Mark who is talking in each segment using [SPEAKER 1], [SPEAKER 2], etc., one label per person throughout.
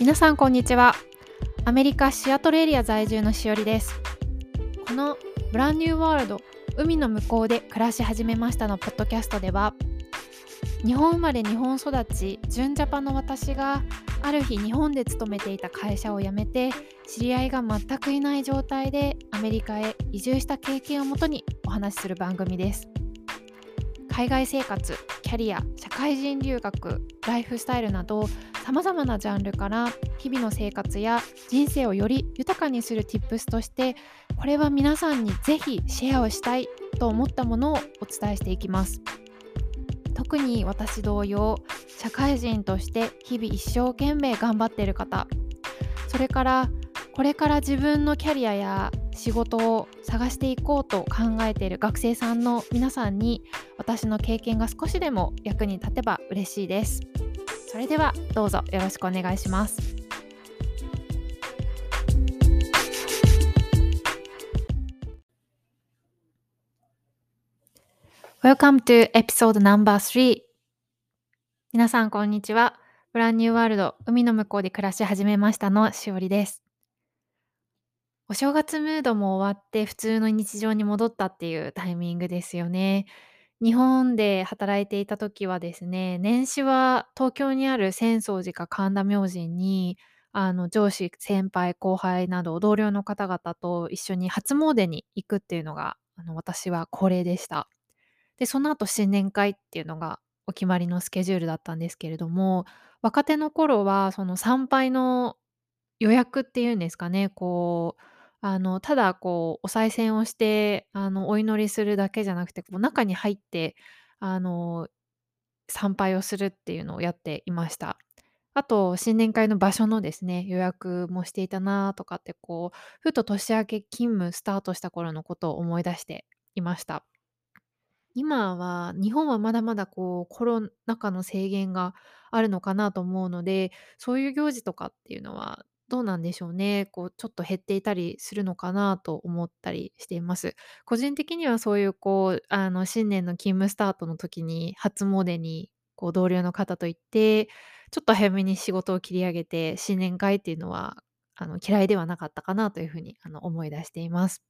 [SPEAKER 1] 皆さんこんにちは。アメリカシアトルエリア在住のしおりです。このブランニューワールド海の向こうで暮らし始めましたのポッドキャストでは日本生まれ日本育ち純ジャパンの私がある日日本で勤めていた会社を辞めて知り合いが全くいない状態でアメリカへ移住した経験をもとにお話しする番組です。海外生活キャリア社会人留学ライフスタイルなどさまざまなジャンルから日々の生活や人生をより豊かにする Tips としてこれは皆さんにぜひシェアをしたいと思ったものをお伝えしていきます。特に私同様社会人として日々一生懸命頑張っている方。それからこれから自分のキャリアや仕事を探していこうと考えている学生さんの皆さんに私の経験が少しでも役に立てば嬉しいです。それではどうぞよろしくお願いします。Welcome to episode No.3 皆さんこんにちは。ブランニューワールド海の向こうで暮らし始めましたのしおりです。お正月ムードも終わって普通の日常に戻ったっていうタイミングですよね。日本で働いていた時はですね、年始は東京にある浅草寺か神田明神に、あの上司、先輩、後輩など同僚の方々と一緒に初詣に行くっていうのが、あの私は恒例でした。で、その後新年会っていうのがお決まりのスケジュールだったんですけれども、若手の頃はその参拝の予約っていうんですかね、こうあの、ただこうお賽銭をして、あの、お祈りするだけじゃなくて、こう中に入って、あの、参拝をするっていうのをやっていました。あと、新年会の場所のですね、予約もしていたなとかって、こう、ふと年明け勤務スタートした頃のことを思い出していました。今は日本はまだまだこうコロナ禍の制限があるのかなと思うので、そういう行事とかっていうのはどうなんでしょうね。こうちょっと減っていたりするのかなと思ったりしています。個人的にはそういうこう、あの新年の勤務スタートの時に初詣にこう同僚の方と行って、ちょっと早めに仕事を切り上げて新年会っていうのはあの嫌いではなかったかなというふうにあの思い出しています。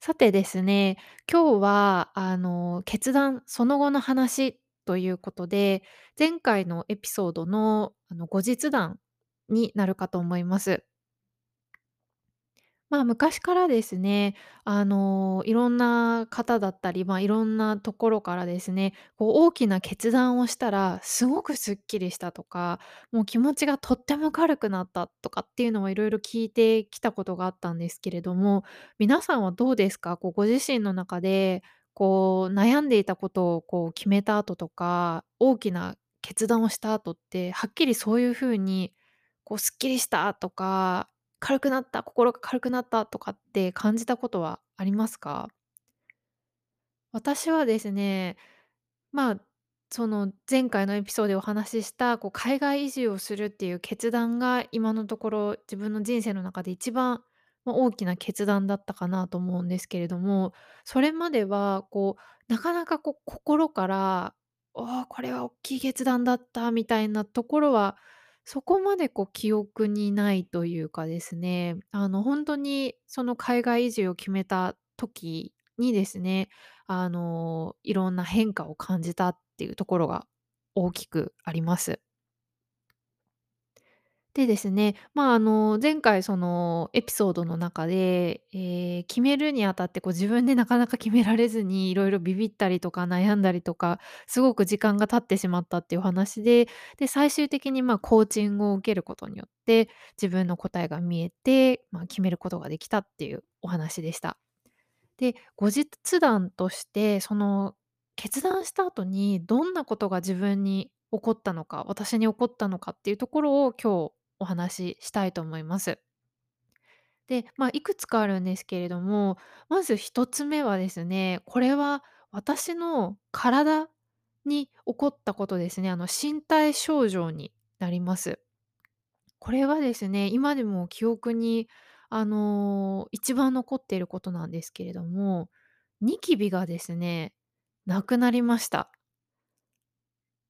[SPEAKER 1] さてですね、今日はあの決断その後の話ということで、前回のエピソードのあの後日談になるかと思います。まあ、昔からですね、あの、いろんな方だったり、まあ、いろんなところからですね、こう大きな決断をしたらすごくすっきりしたとか、もう気持ちがとっても軽くなったとかっていうのをいろいろ聞いてきたことがあったんですけれども、皆さんはどうですか？こうご自身の中で、こう悩んでいたことをこう決めた後とか、大きな決断をした後って、はっきりそういう風にこうすっきりしたとか軽くなった、心が軽くなったとかって感じたことはありますか？私はですね、まあ、その前回のエピソードでお話しした、こう海外移住をするっていう決断が今のところ自分の人生の中で一番、大きな決断だったかなと思うんですけれども、それまではこうなかなかこう心から、「ああ、これは大きい決断だった」みたいなところはそこまでこう記憶にないというかですね、あの本当にその海外移住を決めた時にですね、あのいろんな変化を感じたっていうところが大きくあります。でですね、まあ、あの、前回そのエピソードの中で、えー決めるにあたってこう自分でなかなか決められずにいろいろビビったりとか悩んだりとか、すごく時間が経ってしまったっていう話で、で、最終的にまあコーチングを受けることによって、自分の答えが見えて、まあ、決めることができたっていうお話でした。で、後日談として、その決断した後にどんなことが自分に起こったのか、私に起こったのかっていうところを今日お話ししたいと思います。で、まあ、いくつかあるんですけれども、まず一つ目はですね、これは私の体に起こったことですね。あの、身体症状になります。これはですね、今でも記憶に、あの、一番残っていることなんですけれども、ニキビがですね、なくなりました。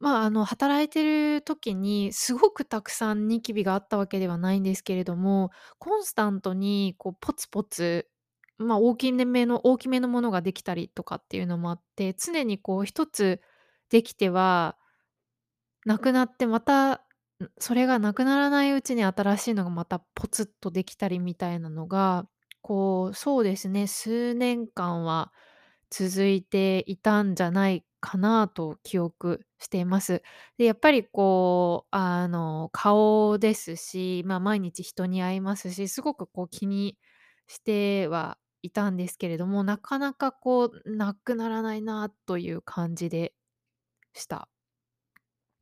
[SPEAKER 1] まあ、あの、働いてる時にすごくたくさんニキビがあったわけではないんですけれども、コンスタントにこうポツポツ、まあ、大きめの大きめのものができたりとかっていうのもあって、常にこう一つできてはなくなってまた、それがなくならないうちに新しいのがまたポツッとできたりみたいなのが、こう、そうですね、数年間は続いていたんじゃないかなと記憶しています。で、やっぱりこう、あの、顔ですし、まあ、毎日人に会いますし、すごくこう気にしてはいたんですけれども、なかなかこう、なくならないなという感じでした。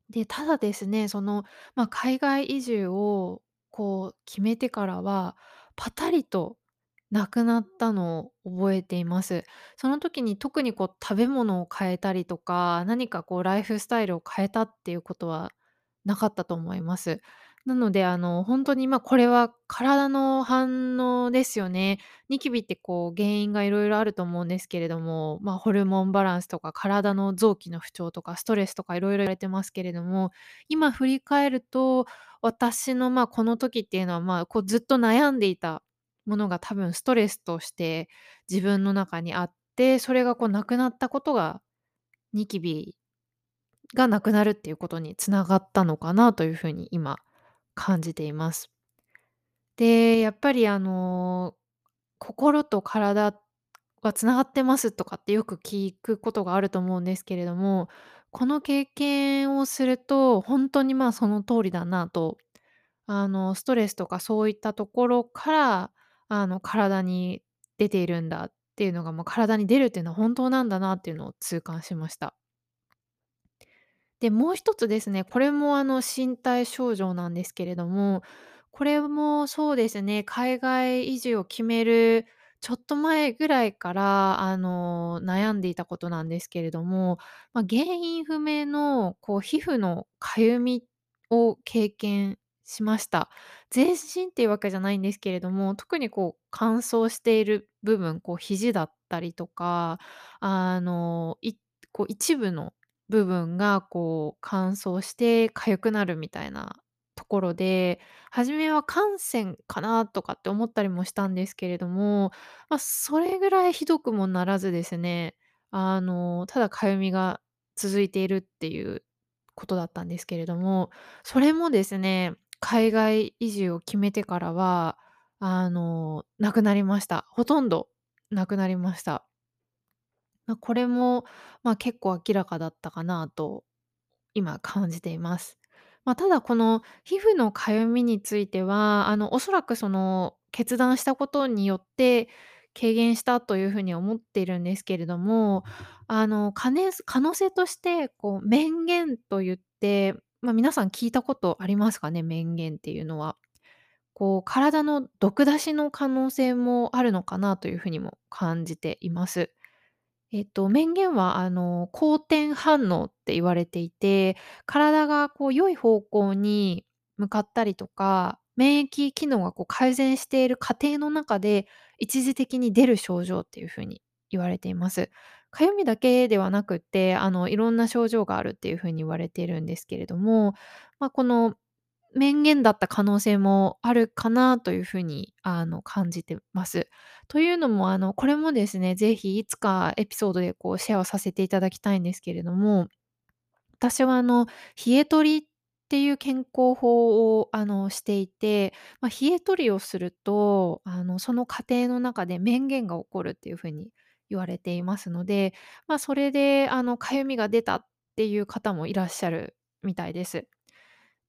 [SPEAKER 1] で、ただですね、その、まあ、海外移住をこう決めてからは、パタリとなくなったのを覚えています。その時に特にこう食べ物を変えたりとか、何かこうライフスタイルを変えたっていうことはなかったと思います。なので、あの、本当に、ま、これは体の反応ですよね。ニキビってこう原因がいろいろあると思うんですけれども、まあ、ホルモンバランスとか体の臓器の不調とかストレスとかいろいろ言われてますけれども、今振り返ると、私の、ま、この時っていうのは、まあ、こうずっと悩んでいたものが多分ストレスとして自分の中にあって、それがこうなくなったことが、ニキビがなくなるっていうことに繋がったのかなというふうに今感じています。で、やっぱりあの、心と体は繋がってますとかってよく聞くことがあると思うんですけれども、この経験をすると、ほんとにまあその通りだなと、あの、ストレスとかそういったところから、あの、体に出ているんだっていうのが、もう体に出るっていうのは本当なんだなっていうのを痛感しました。で、もう一つですね、これもあの身体症状なんですけれども、これもそうですね、海外移住を決めるちょっと前ぐらいから、あの、悩んでいたことなんですけれども、まあ、原因不明のこう皮膚のかゆみを経験しました。全身っていうわけじゃないんですけれども、特にこう乾燥している部分、こう肘だったりとか、あの、いこう一部の部分がこう乾燥して痒くなるみたいなところで、初めは汗腺かなとかって思ったりもしたんですけれども、まあ、それぐらいひどくもならずですね、あの、ただ痒みが続いているっていうことだったんですけれども、それもですね、海外移住を決めてからは、あの、なくなりました。ほとんどなくなりました。まあ、これも、まあ、結構明らかだったかなと今感じています。まあ、ただこの皮膚のかゆみについては、あの、おそらくその決断したことによって軽減したというふうに思っているんですけれども、あの、可能性として、こう、面減と言って、まあ、皆さん聞いたことありますかね？面減っていうのは。こう、体の毒出しの可能性もあるのかなというふうにも感じています。えっと、門限は、あの、好転反応って言われていて、体がこう良い方向に向かったりとか、免疫機能がこう改善している過程の中で、一時的に出る症状っていう風に言われています。かゆみだけではなくって、あの、いろんな症状があるっていう風に言われているんですけれども、まあ、この面言だった可能性もあるかなというふうに、あの、感じてます。というのも、あの、これもですね、ぜひいつかエピソードでこうシェアをさせていただきたいんですけれども、私はあの、冷え取りっていう健康法を、あの、していて、まあ、冷え取りをすると、あの、その過程の中で面減が起こるっていうふうに言われていますので、まあ、それで、あの、かゆみが出たっていう方もいらっしゃるみたいです。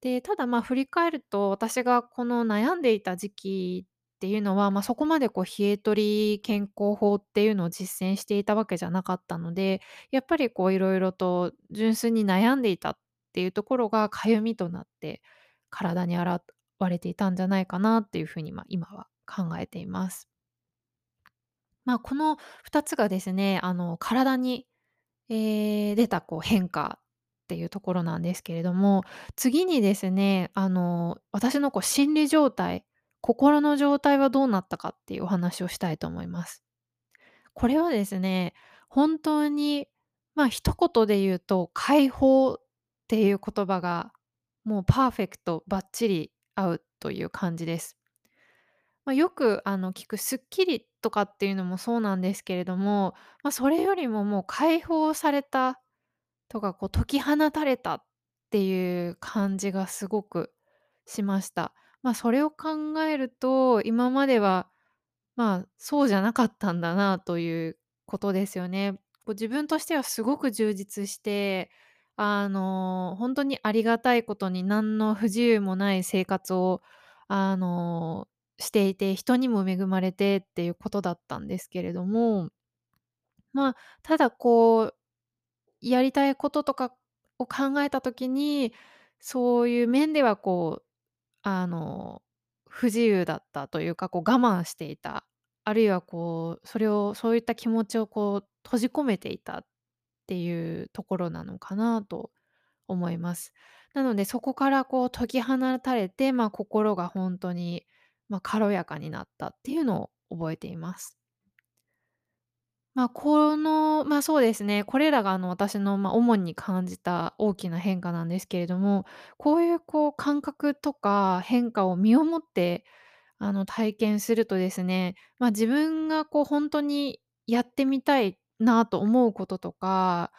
[SPEAKER 1] で、ただ、まあ、振り返ると、私がこの悩んでいた時期っていうのは、まあ、そこまでこう冷え取り健康法っていうのを実践していたわけじゃなかったので、やっぱりこう色々と純粋に悩んでいたっていうところが痒みとなって体に現れていたんじゃないかなっていう風に、まあ、今は考えています。ま、この2つがですね、あの、体にえー出たこう変化っていうところなんですけれども、次にですね、あの、私のこう心理状態、心の状態はどうなったかっていうお話をしたいと思います。これはですね、本当に、まあ、一言で言うと解放っていう言葉がもうパーフェクトバッチリ合うという感じです。ま、よくあの聞くすっきりとかっていうのもそうなんですけれども、ま、それよりももう解放されたとか、こう解き放たれたっていう感じがすごくしました。ま、それを考えると、今までは、まあ、そうじゃなかったんだなということですよね。こう自分としてはすごく充実して、あの、ほんとにありがたいことに何の不自由もない生活を、あの、していて、人にも恵まれてっていうことだったんですけれども、まあ、ただこうやりたいこととかを考えた時に、そういう面ではこう、あの、不自由だったというか、こう我慢していた。あるいはこう、それをそういった気持ちをこう閉じ込めていたっていうところなのかなと思います。なのでそこからこう解き放たれて、まあ、心がほんとに、ま、軽やかになったっていうのを覚えています。まあ、この、ま、そうですね、これらがあの私の、ま、主に感じた大きな変化なんですけれども、こういうこう感覚とか変化を身をもってあの体験するとですね、ま、自分がこうほんとにやってみたいなと思うこととか、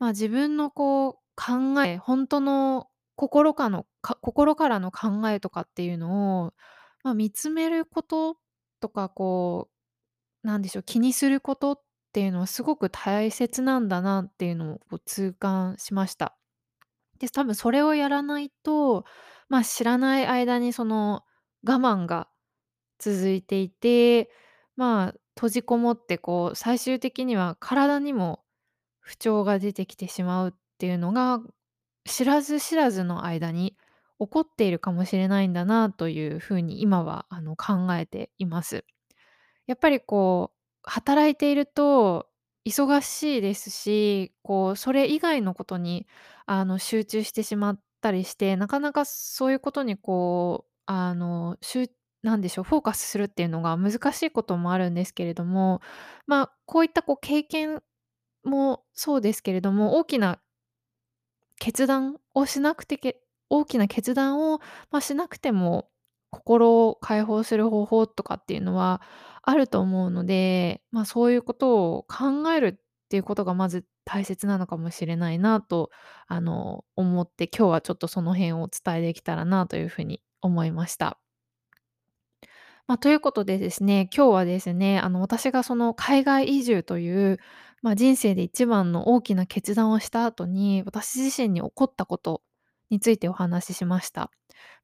[SPEAKER 1] まあ、自分のこう考え、ほんとの心かのか心からの考えとかっていうのを、まあ、見つめることとかこう、なんでしょう、気にすることっていうのはすごく大切なんだなっていうのをこう痛感しました。で、多分それをやらないと、まあ、知らない間にその我慢が続いていて、まあ、閉じこもってこう最終的には体にも不調が出てきてしまうっていうのが、知らず知らずの間に起こっているかもしれないんだなという風に今はあの考えています。やっぱりこう、働いていると忙しいですし、こう、それ以外のことに、あの、集中してしまったりして、なかなかそういうことにこう、あの、しゅなんでしょう、フォーカスするっていうのが難しいこともあるんですけれども、まあ、こういったこう経験もそうですけれども、大きな決断をしなくて大きな決断を、ま、しなくても、心を解放する方法とかっていうのはあると思うので、ま、そういうことを考えるっていうことがまず大切なのかもしれないなと、あの、思って、今日はちょっとその辺をお伝えできたらなという風に思いました。ま、ということでですね、今日はですね、あの、私がその海外移住という、ま、人生で一番の大きな決断をした後に、私自身に起こったことについてお話ししました。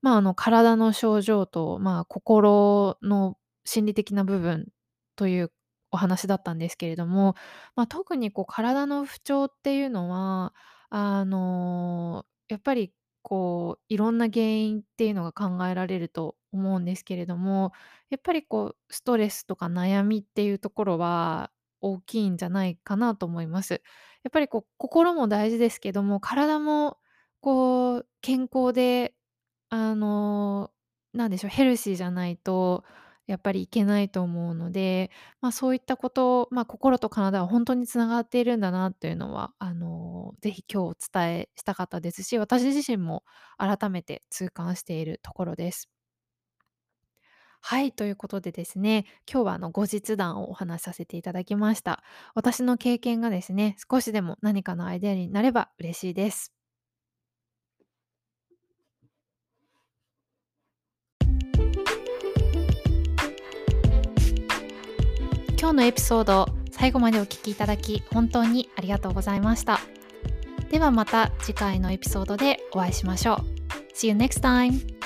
[SPEAKER 1] まあ、あの、体の症状と、まあ、心の心理的な部分というお話だったんですけれども、ま、特にこう体の不調っていうのは、あの、やっぱりこう、いろんな原因っていうのが考えられると思うんですけれども、やっぱりこうストレスとか悩みっていうところは大きいんじゃないかなと思います。やっぱりこう心も大事ですけども、体もこう健康であの、なんでしょう、ヘルシーじゃないとやっぱりいけないと思うので、まあ、そういったこと、まあ、心と体はほんとに繋がっているんだなっていうのは、あの、是非今日お伝えしたかったですし、私自身も改めて痛感しているところです。はい、ということでですね、今日はあの後日談をお話しさせていただきました。私の経験がですね、少しでも何かのアイデアになれば嬉しいです。今日のエピソード、最後までお聴きいただき、本当にありがとうございました。ではまた次回のエピソードでお会いしましょう。See you next time!